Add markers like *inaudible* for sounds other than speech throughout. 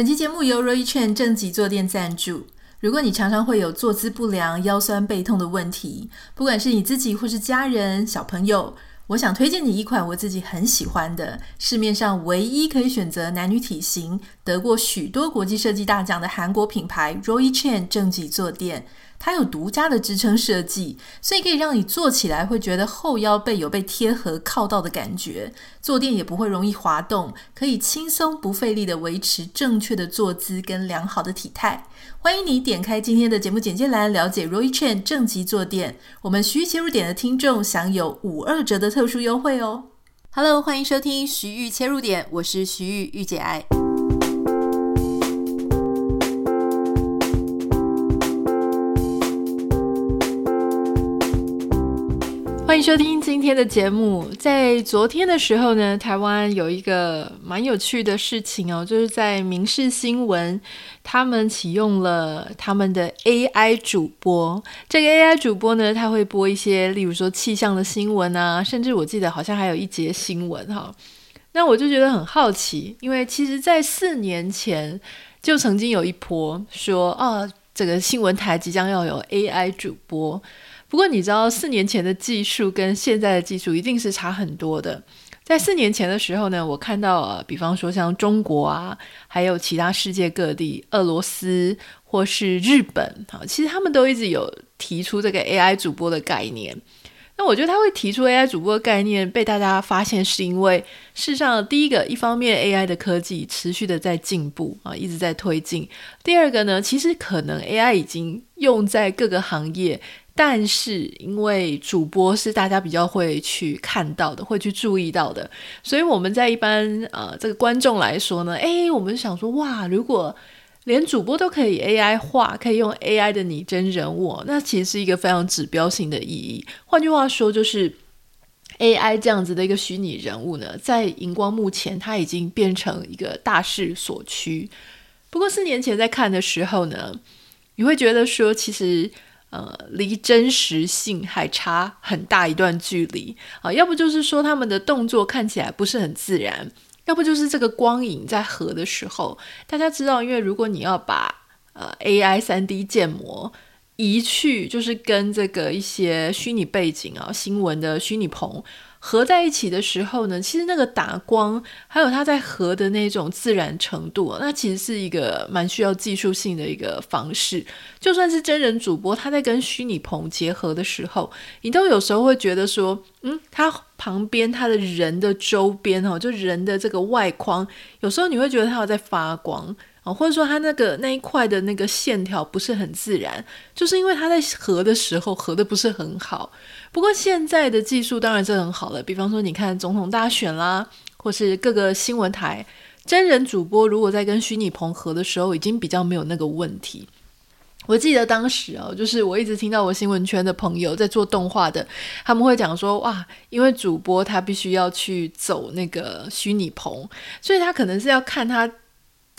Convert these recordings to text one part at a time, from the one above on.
本期节目由 Roy Chen 正脊坐垫赞助。如果你常常会有坐姿不良、腰酸背痛的问题，不管是你自己或是家人、小朋友，我想推荐你一款我自己很喜欢的，市面上唯一可以选择男女体型、得过许多国际设计大奖的韩国品牌 Roy Chen 正脊坐垫。它有独家的支撑设计，所以可以让你坐起来会觉得后腰背有被贴合靠到的感觉，坐垫也不会容易滑动，可以轻松不费力地维持正确的坐姿跟良好的体态。欢迎你点开今天的节目简介栏，了解 Roy Chen 正脊坐垫。我们徐玉切入点的听众享有五二折的特殊优惠哦。Hello，欢迎收听徐玉切入点，我是徐玉御姐爱。欢迎收听今天的节目。在昨天的时候呢，台湾有一个蛮有趣的事情哦，就是在民视新闻，他们启用了他们的 AI 主播。这个 AI 主播呢，他会播一些，例如说气象的新闻啊，甚至我记得好像还有一节新闻哈。那我就觉得很好奇，因为其实在四年前就曾经有一波说，哦，这个新闻台即将要有 AI 主播。不过你知道，四年前的技术跟现在的技术一定是差很多的。在四年前的时候呢，我看到呃，比方说像中国啊，还有其他世界各地，俄罗斯或是日本，啊，其实他们都一直有提出这个 AI 主播的概念。那我觉得他会提出 AI 主播的概念，被大家发现是因为，事实上，第一个，一方面 AI 的科技持续的在进步啊，一直在推进；第二个呢，其实可能 AI 已经用在各个行业。但是，因为主播是大家比较会去看到的，会去注意到的，所以我们在一般呃这个观众来说呢，诶，我们想说哇，如果连主播都可以 AI 化，可以用 AI 的拟真人物，那其实是一个非常指标性的意义。换句话说，就是 AI 这样子的一个虚拟人物呢，在荧光幕前，它已经变成一个大势所趋。不过四年前在看的时候呢，你会觉得说，其实。呃，离真实性还差很大一段距离啊！要不就是说他们的动作看起来不是很自然，要不就是这个光影在合的时候，大家知道，因为如果你要把呃 AI 三 D 建模移去，就是跟这个一些虚拟背景啊、新闻的虚拟棚。合在一起的时候呢，其实那个打光，还有它在合的那种自然程度，那其实是一个蛮需要技术性的一个方式。就算是真人主播，他在跟虚拟棚结合的时候，你都有时候会觉得说，嗯，他旁边他的人的周边哦，就人的这个外框，有时候你会觉得他有在发光。啊，或者说他那个那一块的那个线条不是很自然，就是因为他在合的时候合的不是很好。不过现在的技术当然是很好了，比方说你看总统大选啦，或是各个新闻台真人主播如果在跟虚拟棚合的时候，已经比较没有那个问题。我记得当时哦，就是我一直听到我新闻圈的朋友在做动画的，他们会讲说哇，因为主播他必须要去走那个虚拟棚，所以他可能是要看他。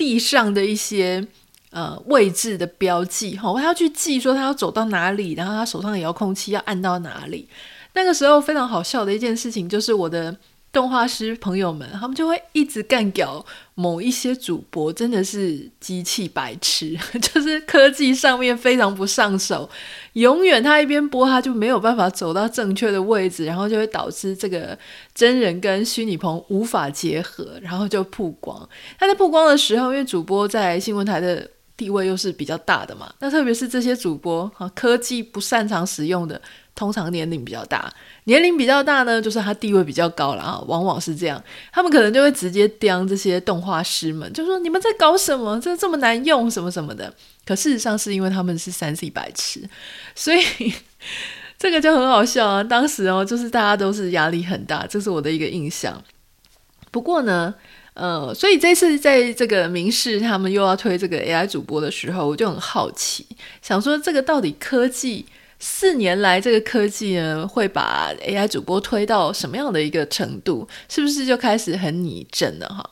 地上的一些呃位置的标记，哈，他要去记说他要走到哪里，然后他手上的遥控器要按到哪里。那个时候非常好笑的一件事情就是我的。动画师朋友们，他们就会一直干掉某一些主播，真的是机器白痴，*laughs* 就是科技上面非常不上手，永远他一边播，他就没有办法走到正确的位置，然后就会导致这个真人跟虚拟棚无法结合，然后就曝光。他在曝光的时候，因为主播在新闻台的地位又是比较大的嘛，那特别是这些主播哈，科技不擅长使用的。通常年龄比较大，年龄比较大呢，就是他地位比较高了啊，往往是这样。他们可能就会直接刁这些动画师们，就说你们在搞什么？这这么难用，什么什么的。可事实上是因为他们是三 C 白痴，所以 *laughs* 这个就很好笑啊。当时哦，就是大家都是压力很大，这是我的一个印象。不过呢，呃，所以这次在这个明视他们又要推这个 AI 主播的时候，我就很好奇，想说这个到底科技。四年来，这个科技呢，会把 AI 主播推到什么样的一个程度？是不是就开始很拟真了哈？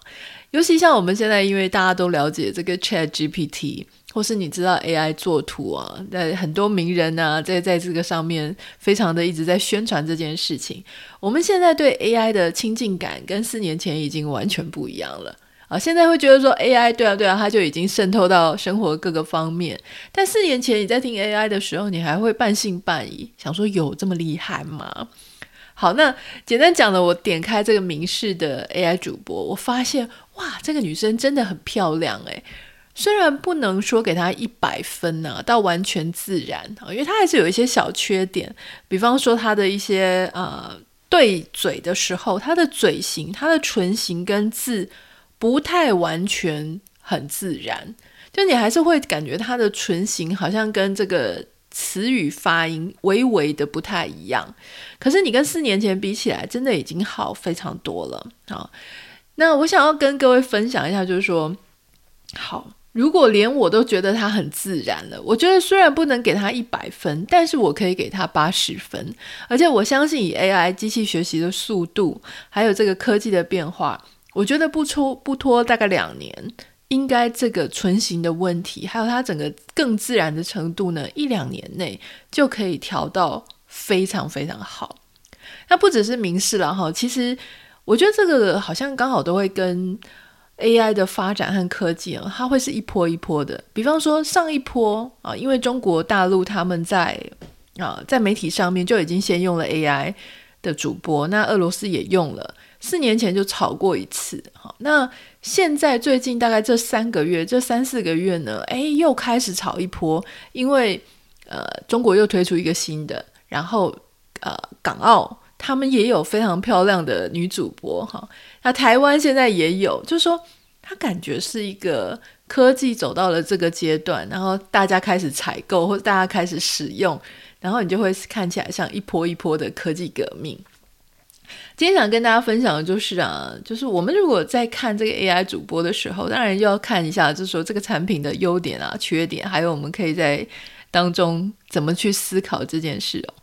尤其像我们现在，因为大家都了解这个 ChatGPT，或是你知道 AI 作图啊，在很多名人啊，在在这个上面非常的一直在宣传这件事情。我们现在对 AI 的亲近感跟四年前已经完全不一样了。啊，现在会觉得说 AI 对啊对啊，它就已经渗透到生活各个方面。但四年前你在听 AI 的时候，你还会半信半疑，想说有这么厉害吗？好，那简单讲了，我点开这个民视的 AI 主播，我发现哇，这个女生真的很漂亮诶。虽然不能说给他一百分呢、到完全自然啊，因为他还是有一些小缺点，比方说他的一些呃对嘴的时候，他的嘴型、他的唇型跟字不太完全很自然，就你还是会感觉他的唇型好像跟这个词语发音微微的不太一样。可是你跟四年前比起来，真的已经好非常多了啊。那我想要跟各位分享一下，就是说，好。如果连我都觉得他很自然了，我觉得虽然不能给他一百分，但是我可以给他八十分。而且我相信以 AI 机器学习的速度，还有这个科技的变化，我觉得不出不拖大概两年，应该这个唇形的问题，还有它整个更自然的程度呢，一两年内就可以调到非常非常好。那不只是民视了哈，其实我觉得这个好像刚好都会跟。AI 的发展和科技啊，它会是一波一波的。比方说上一波啊，因为中国大陆他们在啊在媒体上面就已经先用了 AI 的主播，那俄罗斯也用了，四年前就炒过一次。好，那现在最近大概这三个月，这三四个月呢，哎，又开始炒一波，因为呃中国又推出一个新的，然后呃港澳。他们也有非常漂亮的女主播哈，那台湾现在也有，就是说，他感觉是一个科技走到了这个阶段，然后大家开始采购或者大家开始使用，然后你就会看起来像一波一波的科技革命。今天想跟大家分享的就是啊，就是我们如果在看这个 AI 主播的时候，当然要看一下，就是说这个产品的优点啊、缺点，还有我们可以在当中怎么去思考这件事哦。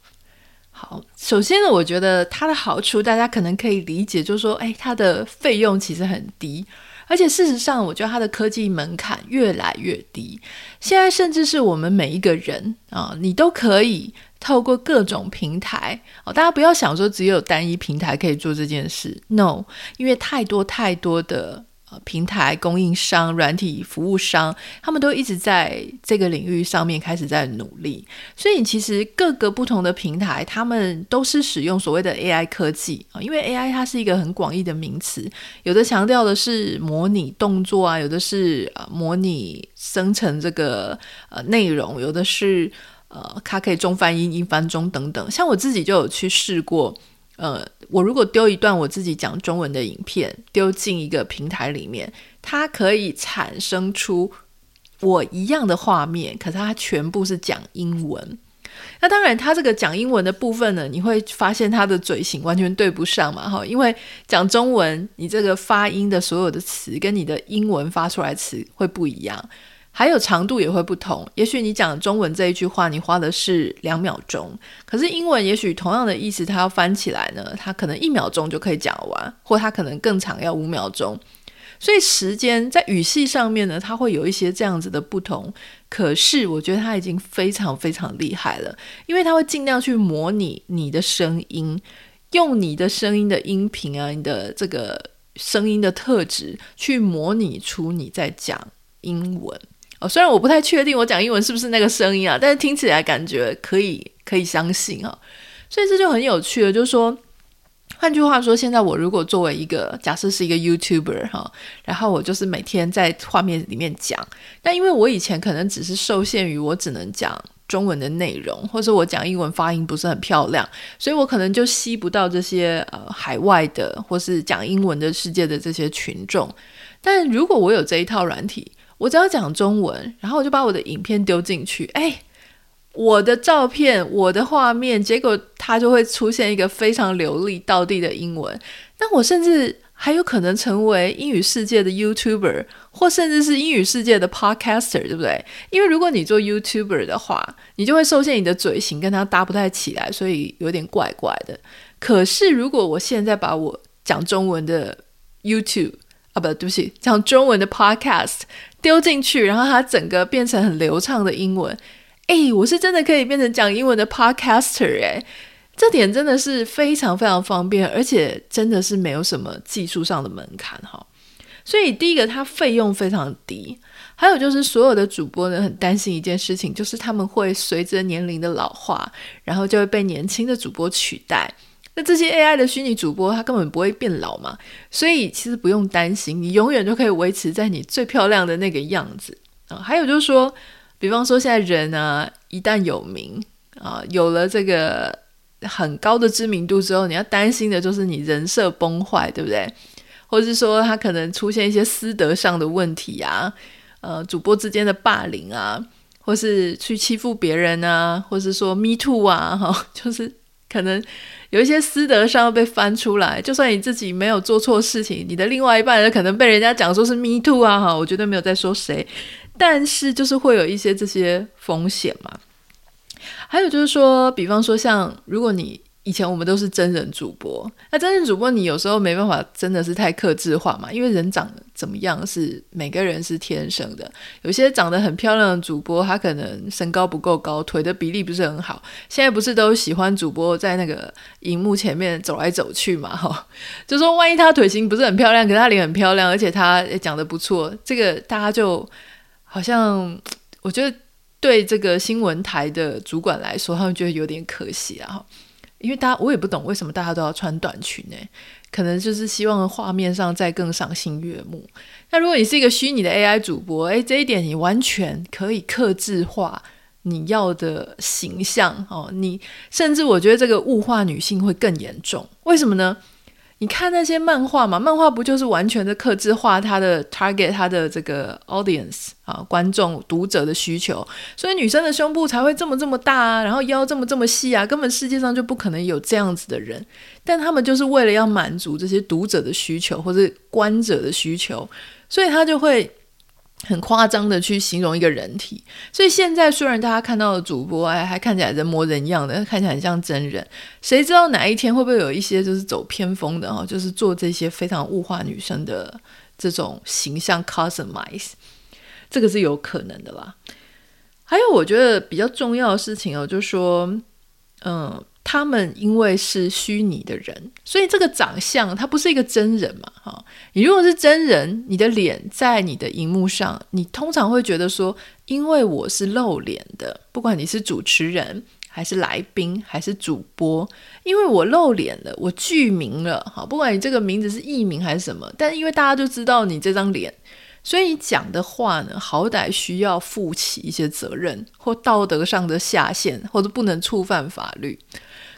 好，首先呢，我觉得它的好处大家可能可以理解，就是说，哎，它的费用其实很低，而且事实上，我觉得它的科技门槛越来越低。现在甚至是我们每一个人啊，你都可以透过各种平台哦，大家不要想说只有单一平台可以做这件事，no，因为太多太多的。呃平台供应商、软体服务商，他们都一直在这个领域上面开始在努力。所以，其实各个不同的平台，他们都是使用所谓的 AI 科技啊。因为 AI 它是一个很广义的名词，有的强调的是模拟动作啊，有的是呃模拟生成这个呃内容，有的是呃它可以中翻英、英翻中等等。像我自己就有去试过。呃，我如果丢一段我自己讲中文的影片，丢进一个平台里面，它可以产生出我一样的画面，可是它全部是讲英文。那当然，它这个讲英文的部分呢，你会发现它的嘴型完全对不上嘛，哈，因为讲中文，你这个发音的所有的词跟你的英文发出来词会不一样。还有长度也会不同，也许你讲中文这一句话，你花的是两秒钟，可是英文也许同样的意思，它要翻起来呢，它可能一秒钟就可以讲完，或它可能更长，要五秒钟。所以时间在语系上面呢，它会有一些这样子的不同。可是我觉得它已经非常非常厉害了，因为它会尽量去模拟你的声音，用你的声音的音频啊，你的这个声音的特质去模拟出你在讲英文。哦，虽然我不太确定我讲英文是不是那个声音啊，但是听起来感觉可以，可以相信哈。所以这就很有趣了，就是说，换句话说，现在我如果作为一个假设是一个 YouTuber 哈，然后我就是每天在画面里面讲，但因为我以前可能只是受限于我只能讲中文的内容，或者我讲英文发音不是很漂亮，所以我可能就吸不到这些呃海外的或是讲英文的世界的这些群众。但如果我有这一套软体，我只要讲中文，然后我就把我的影片丢进去，哎，我的照片、我的画面，结果它就会出现一个非常流利、到地的英文。那我甚至还有可能成为英语世界的 YouTuber，或甚至是英语世界的 Podcaster，对不对？因为如果你做 YouTuber 的话，你就会受限你的嘴型跟它搭不太起来，所以有点怪怪的。可是如果我现在把我讲中文的 YouTube 啊，不，对不起，讲中文的 Podcast。丢进去，然后它整个变成很流畅的英文，诶，我是真的可以变成讲英文的 podcaster 诶，这点真的是非常非常方便，而且真的是没有什么技术上的门槛哈。所以第一个，它费用非常低。还有就是，所有的主播呢，很担心一件事情，就是他们会随着年龄的老化，然后就会被年轻的主播取代。那这些 AI 的虚拟主播，他根本不会变老嘛，所以其实不用担心，你永远就可以维持在你最漂亮的那个样子啊。还有就是说，比方说现在人啊，一旦有名啊，有了这个很高的知名度之后，你要担心的就是你人设崩坏，对不对？或者是说他可能出现一些私德上的问题啊。呃，主播之间的霸凌啊，或是去欺负别人啊，或是说 me too 啊，哈，*laughs* 就是可能有一些私德上被翻出来。就算你自己没有做错事情，你的另外一半人可能被人家讲说是 me too 啊，哈，我绝对没有在说谁，但是就是会有一些这些风险嘛。还有就是说，比方说像如果你。以前我们都是真人主播，那真人主播你有时候没办法，真的是太克制化嘛，因为人长得怎么样是每个人是天生的。有些长得很漂亮的主播，他可能身高不够高，腿的比例不是很好。现在不是都喜欢主播在那个荧幕前面走来走去嘛？哈，*laughs* 就说万一他腿型不是很漂亮，可是他脸很漂亮，而且他也讲得不错，这个大家就好像我觉得对这个新闻台的主管来说，他们觉得有点可惜啊。因为大家我也不懂为什么大家都要穿短裙呢？可能就是希望画面上再更赏心悦目。那如果你是一个虚拟的 AI 主播，诶，这一点你完全可以克制化你要的形象哦。你甚至我觉得这个物化女性会更严重，为什么呢？你看那些漫画嘛，漫画不就是完全的克制化它的 target，它的这个 audience 啊，观众读者的需求，所以女生的胸部才会这么这么大啊，然后腰这么这么细啊，根本世界上就不可能有这样子的人，但他们就是为了要满足这些读者的需求或者观者的需求，所以他就会。很夸张的去形容一个人体，所以现在虽然大家看到的主播哎，还看起来人模人样的，看起来很像真人，谁知道哪一天会不会有一些就是走偏锋的哈，就是做这些非常物化女生的这种形象 customize，这个是有可能的啦。还有我觉得比较重要的事情哦，就是说，嗯。他们因为是虚拟的人，所以这个长相他不是一个真人嘛？哈，你如果是真人，你的脸在你的荧幕上，你通常会觉得说，因为我是露脸的，不管你是主持人还是来宾还是主播，因为我露脸了，我具名了，哈，不管你这个名字是艺名还是什么，但因为大家都知道你这张脸，所以你讲的话呢，好歹需要负起一些责任或道德上的下限，或者不能触犯法律。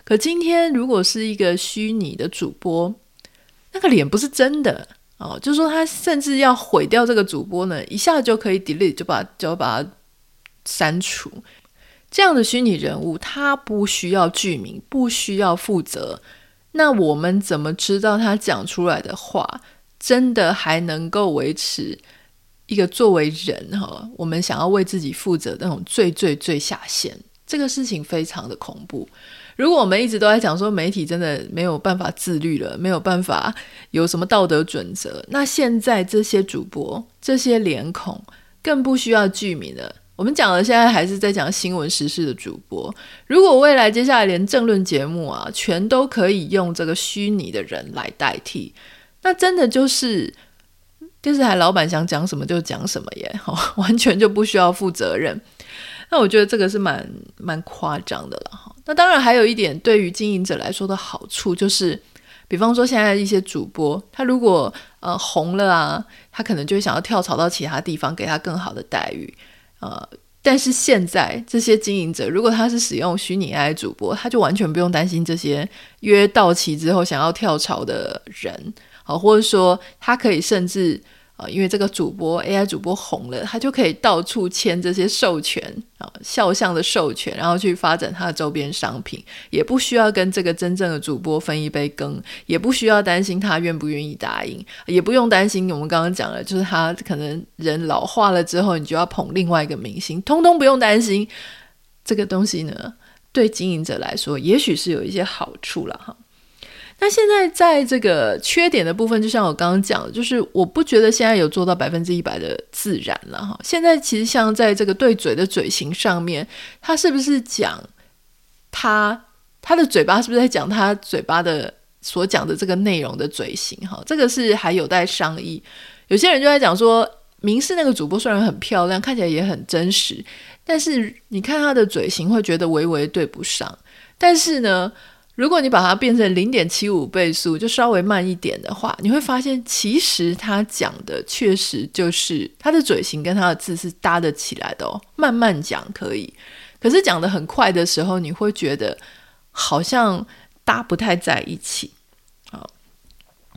可今天如果是一个虚拟的主播，那个脸不是真的哦，就是说他甚至要毁掉这个主播呢，一下就可以 delete，就把就把它删除。这样的虚拟人物，他不需要具名，不需要负责。那我们怎么知道他讲出来的话真的还能够维持一个作为人哈，我们想要为自己负责的那种最最最下限？这个事情非常的恐怖。如果我们一直都在讲说媒体真的没有办法自律了，没有办法有什么道德准则，那现在这些主播、这些脸孔更不需要具名了。我们讲的现在还是在讲新闻时事的主播。如果未来接下来连政论节目啊，全都可以用这个虚拟的人来代替，那真的就是电视台老板想讲什么就讲什么耶，完全就不需要负责任。那我觉得这个是蛮蛮夸张的了。那当然还有一点，对于经营者来说的好处就是，比方说现在一些主播，他如果呃红了啊，他可能就想要跳槽到其他地方，给他更好的待遇。呃，但是现在这些经营者，如果他是使用虚拟 AI 主播，他就完全不用担心这些约到期之后想要跳槽的人，好，或者说他可以甚至。啊，因为这个主播 AI 主播红了，他就可以到处签这些授权啊，肖像的授权，然后去发展他的周边商品，也不需要跟这个真正的主播分一杯羹，也不需要担心他愿不愿意答应，也不用担心我们刚刚讲了，就是他可能人老化了之后，你就要捧另外一个明星，通通不用担心。这个东西呢，对经营者来说，也许是有一些好处了哈。那现在在这个缺点的部分，就像我刚刚讲的，就是我不觉得现在有做到百分之一百的自然了哈。现在其实像在这个对嘴的嘴型上面，他是不是讲他他的嘴巴是不是在讲他嘴巴的所讲的这个内容的嘴型哈？这个是还有待商议。有些人就在讲说，明视那个主播虽然很漂亮，看起来也很真实，但是你看他的嘴型，会觉得微微对不上。但是呢，如果你把它变成零点七五倍速，就稍微慢一点的话，你会发现其实他讲的确实就是他的嘴型跟他的字是搭得起来的哦。慢慢讲可以，可是讲得很快的时候，你会觉得好像搭不太在一起。好，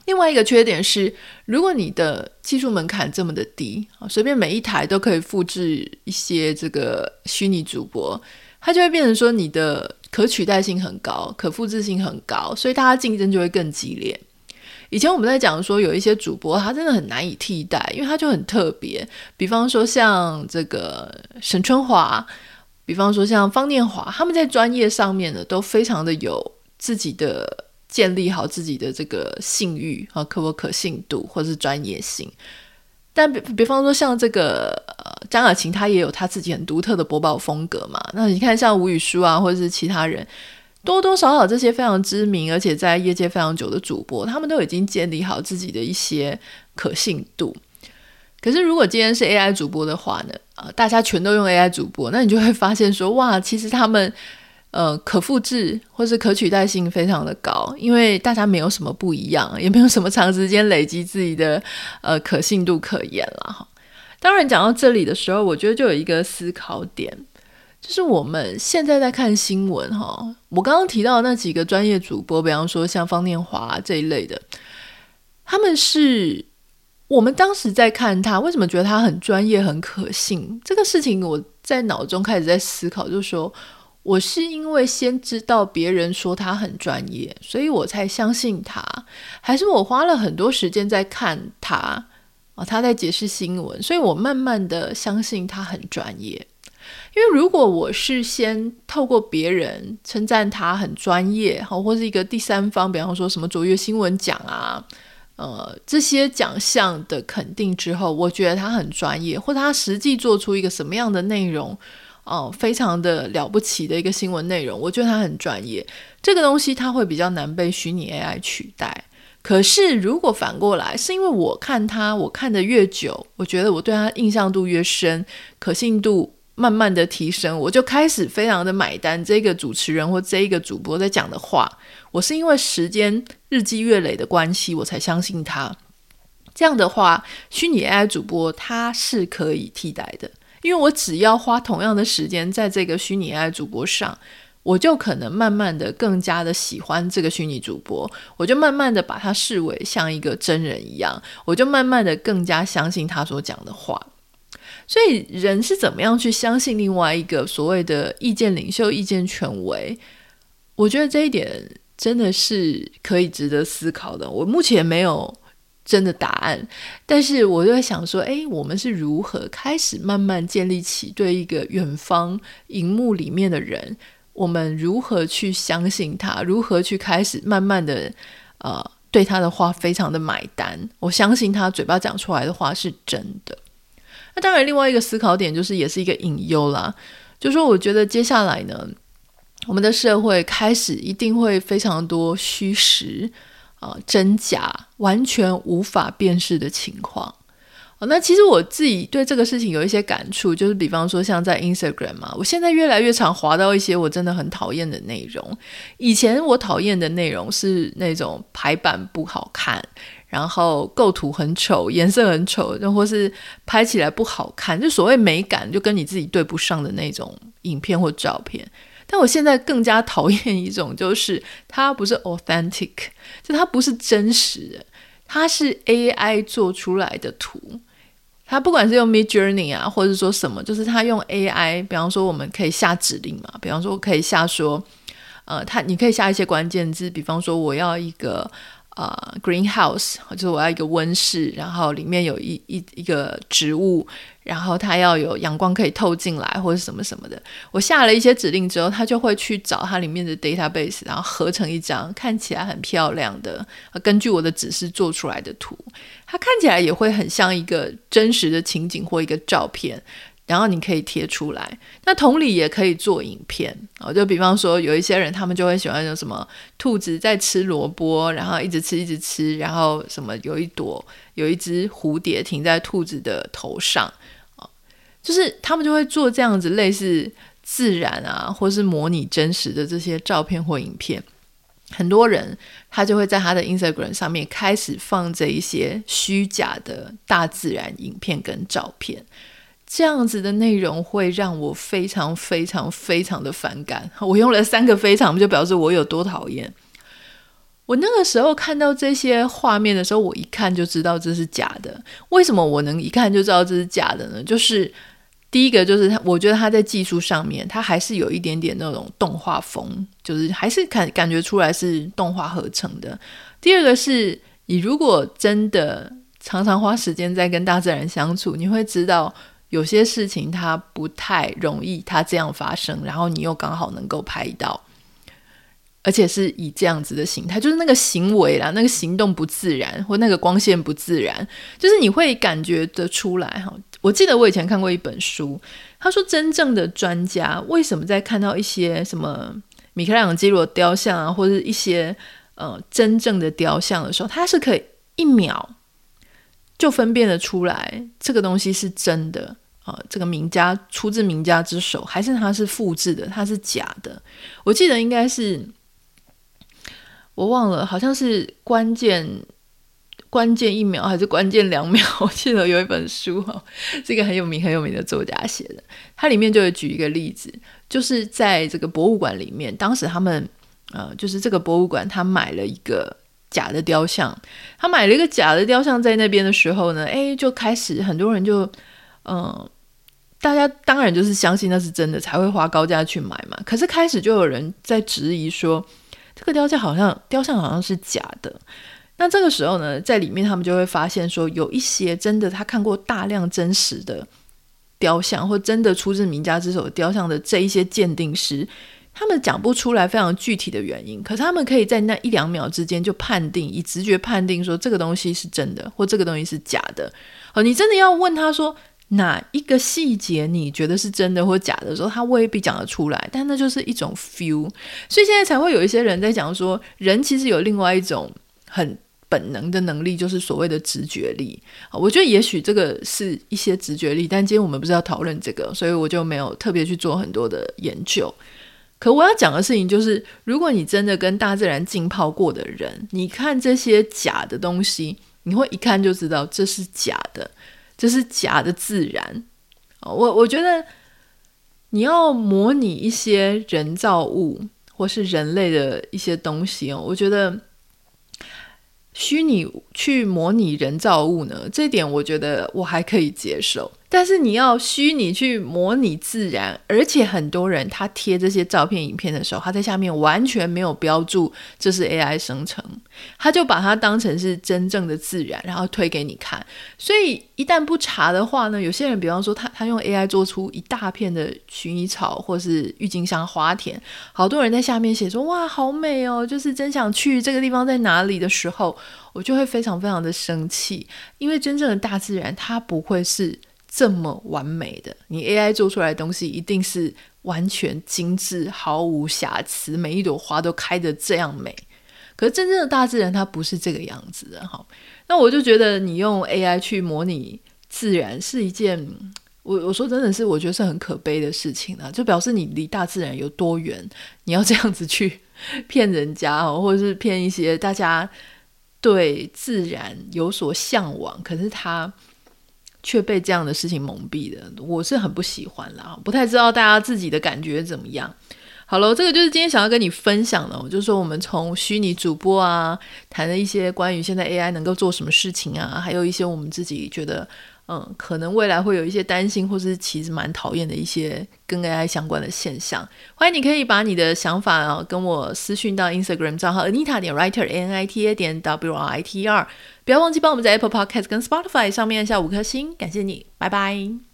另外一个缺点是，如果你的技术门槛这么的低，随便每一台都可以复制一些这个虚拟主播，它就会变成说你的。可取代性很高，可复制性很高，所以大家竞争就会更激烈。以前我们在讲说，有一些主播他真的很难以替代，因为他就很特别。比方说像这个沈春华，比方说像方念华，他们在专业上面呢都非常的有自己的建立好自己的这个信誉啊，可不可信度或是专业性。但比比方说像这个呃张雅琴，他也有他自己很独特的播报风格嘛。那你看像吴宇舒啊，或者是其他人，多多少少这些非常知名而且在业界非常久的主播，他们都已经建立好自己的一些可信度。可是如果今天是 AI 主播的话呢，呃，大家全都用 AI 主播，那你就会发现说，哇，其实他们。呃，可复制或是可取代性非常的高，因为大家没有什么不一样，也没有什么长时间累积自己的呃可信度可言了哈。当然，讲到这里的时候，我觉得就有一个思考点，就是我们现在在看新闻哈，我刚刚提到那几个专业主播，比方说像方念华这一类的，他们是我们当时在看他，为什么觉得他很专业、很可信？这个事情我在脑中开始在思考，就是说。我是因为先知道别人说他很专业，所以我才相信他，还是我花了很多时间在看他啊？他在解释新闻，所以我慢慢的相信他很专业。因为如果我是先透过别人称赞他很专业，好，或是一个第三方，比方说什么卓越新闻奖啊，呃，这些奖项的肯定之后，我觉得他很专业，或者他实际做出一个什么样的内容。哦，非常的了不起的一个新闻内容，我觉得他很专业。这个东西它会比较难被虚拟 AI 取代。可是如果反过来，是因为我看他，我看的越久，我觉得我对他印象度越深，可信度慢慢的提升，我就开始非常的买单这个主持人或这一个主播在讲的话。我是因为时间日积月累的关系，我才相信他。这样的话，虚拟 AI 主播他是可以替代的。因为我只要花同样的时间在这个虚拟 AI 主播上，我就可能慢慢的更加的喜欢这个虚拟主播，我就慢慢的把他视为像一个真人一样，我就慢慢的更加相信他所讲的话。所以人是怎么样去相信另外一个所谓的意见领袖、意见权威？我觉得这一点真的是可以值得思考的。我目前没有。真的答案，但是我就在想说，诶，我们是如何开始慢慢建立起对一个远方荧幕里面的人，我们如何去相信他，如何去开始慢慢的，呃，对他的话非常的买单，我相信他嘴巴讲出来的话是真的。那当然，另外一个思考点就是，也是一个隐忧啦，就是说，我觉得接下来呢，我们的社会开始一定会非常多虚实。啊，真假完全无法辨识的情况。哦，那其实我自己对这个事情有一些感触，就是比方说像在 Instagram 嘛，我现在越来越常滑到一些我真的很讨厌的内容。以前我讨厌的内容是那种排版不好看，然后构图很丑，颜色很丑，又或是拍起来不好看，就所谓美感就跟你自己对不上的那种影片或照片。但我现在更加讨厌一种，就是它不是 authentic，就它不是真实的，它是 AI 做出来的图。它不管是用 Midjourney 啊，或者说什么，就是它用 AI，比方说我们可以下指令嘛，比方说我可以下说，呃，它你可以下一些关键字，比方说我要一个。呃，greenhouse 就是我要一个温室，然后里面有一一一个植物，然后它要有阳光可以透进来，或者什么什么的。我下了一些指令之后，它就会去找它里面的 database，然后合成一张看起来很漂亮的，根据我的指示做出来的图。它看起来也会很像一个真实的情景或一个照片。然后你可以贴出来。那同理也可以做影片啊，就比方说有一些人他们就会喜欢有什么兔子在吃萝卜，然后一直吃一直吃，然后什么有一朵有一只蝴蝶停在兔子的头上啊，就是他们就会做这样子类似自然啊，或是模拟真实的这些照片或影片。很多人他就会在他的 Instagram 上面开始放这一些虚假的大自然影片跟照片，这样子的内容会让我非常非常非常的反感。我用了三个非常，就表示我有多讨厌。我那个时候看到这些画面的时候，我一看就知道这是假的。为什么我能一看就知道这是假的呢？就是。第一个就是他，我觉得他在技术上面，他还是有一点点那种动画风，就是还是感感觉出来是动画合成的。第二个是你如果真的常常花时间在跟大自然相处，你会知道有些事情它不太容易，它这样发生，然后你又刚好能够拍到。而且是以这样子的形态，就是那个行为啦，那个行动不自然，或那个光线不自然，就是你会感觉得出来哈。我记得我以前看过一本书，他说真正的专家为什么在看到一些什么米开朗基罗雕像啊，或者一些呃真正的雕像的时候，他是可以一秒就分辨得出来这个东西是真的啊，呃，这个名家出自名家之手，还是他是复制的，他是假的。我记得应该是。我忘了，好像是关键关键一秒还是关键两秒？*laughs* 我记得有一本书哈，*laughs* 这个很有名很有名的作家写的，它里面就有举一个例子，就是在这个博物馆里面，当时他们呃，就是这个博物馆他买了一个假的雕像，他买了一个假的雕像在那边的时候呢，诶，就开始很多人就嗯、大家当然就是相信那是真的，才会花高价去买嘛。可是开始就有人在质疑说。这个雕像好像雕像好像是假的，那这个时候呢，在里面他们就会发现说，有一些真的他看过大量真实的雕像，或真的出自名家之手的雕像的这一些鉴定师，他们讲不出来非常具体的原因，可是他们可以在那一两秒之间就判定，以直觉判定说这个东西是真的，或这个东西是假的。哦，你真的要问他说，哪一个细节你觉得是真的或假的时候，他未必讲得出来，但那就是一种 feel，所以现在才会有一些人在讲说，人其实有另外一种很本能的能力，就是所谓的直觉力。我觉得也许这个是一些直觉力，但今天我们不是要讨论这个，所以我就没有特别去做很多的研究。可我要讲的事情就是，如果你真的跟大自然浸泡过的人，你看这些假的东西，你会一看就知道这是假的。这是假的自然，我我觉得你要模拟一些人造物或是人类的一些东西哦，我觉得虚拟去模拟人造物呢，这点我觉得我还可以接受。但是你要虚拟去模拟自然，而且很多人他贴这些照片、影片的时候，他在下面完全没有标注这是 AI 生成，他就把它当成是真正的自然，然后推给你看。所以一旦不查的话呢，有些人比方说他他用 AI 做出一大片的薰衣草或是郁金香花田，好多人在下面写说哇好美哦，就是真想去这个地方在哪里的时候，我就会非常非常的生气，因为真正的大自然它不会是。这么完美的，你 AI 做出来的东西一定是完全精致、毫无瑕疵，每一朵花都开得这样美。可是真正的大自然它不是这个样子的哈。那我就觉得你用 AI 去模拟自然是一件，我我说真的是我觉得是很可悲的事情啊，就表示你离大自然有多远，你要这样子去骗人家哦，或者是骗一些大家对自然有所向往，可是他。却被这样的事情蒙蔽的，我是很不喜欢啦，不太知道大家自己的感觉怎么样。好了，这个就是今天想要跟你分享的，就是说我们从虚拟主播啊，谈了一些关于现在 AI 能够做什么事情啊，还有一些我们自己觉得。嗯，可能未来会有一些担心，或是其实蛮讨厌的一些跟 AI 相关的现象。欢迎你可以把你的想法啊跟我私讯到 Instagram 账号 Anita 点 Writer A N I T A 点 W R I T E R。不要忘记帮我们在 Apple Podcast 跟 Spotify 上面下五颗星，感谢你，拜拜。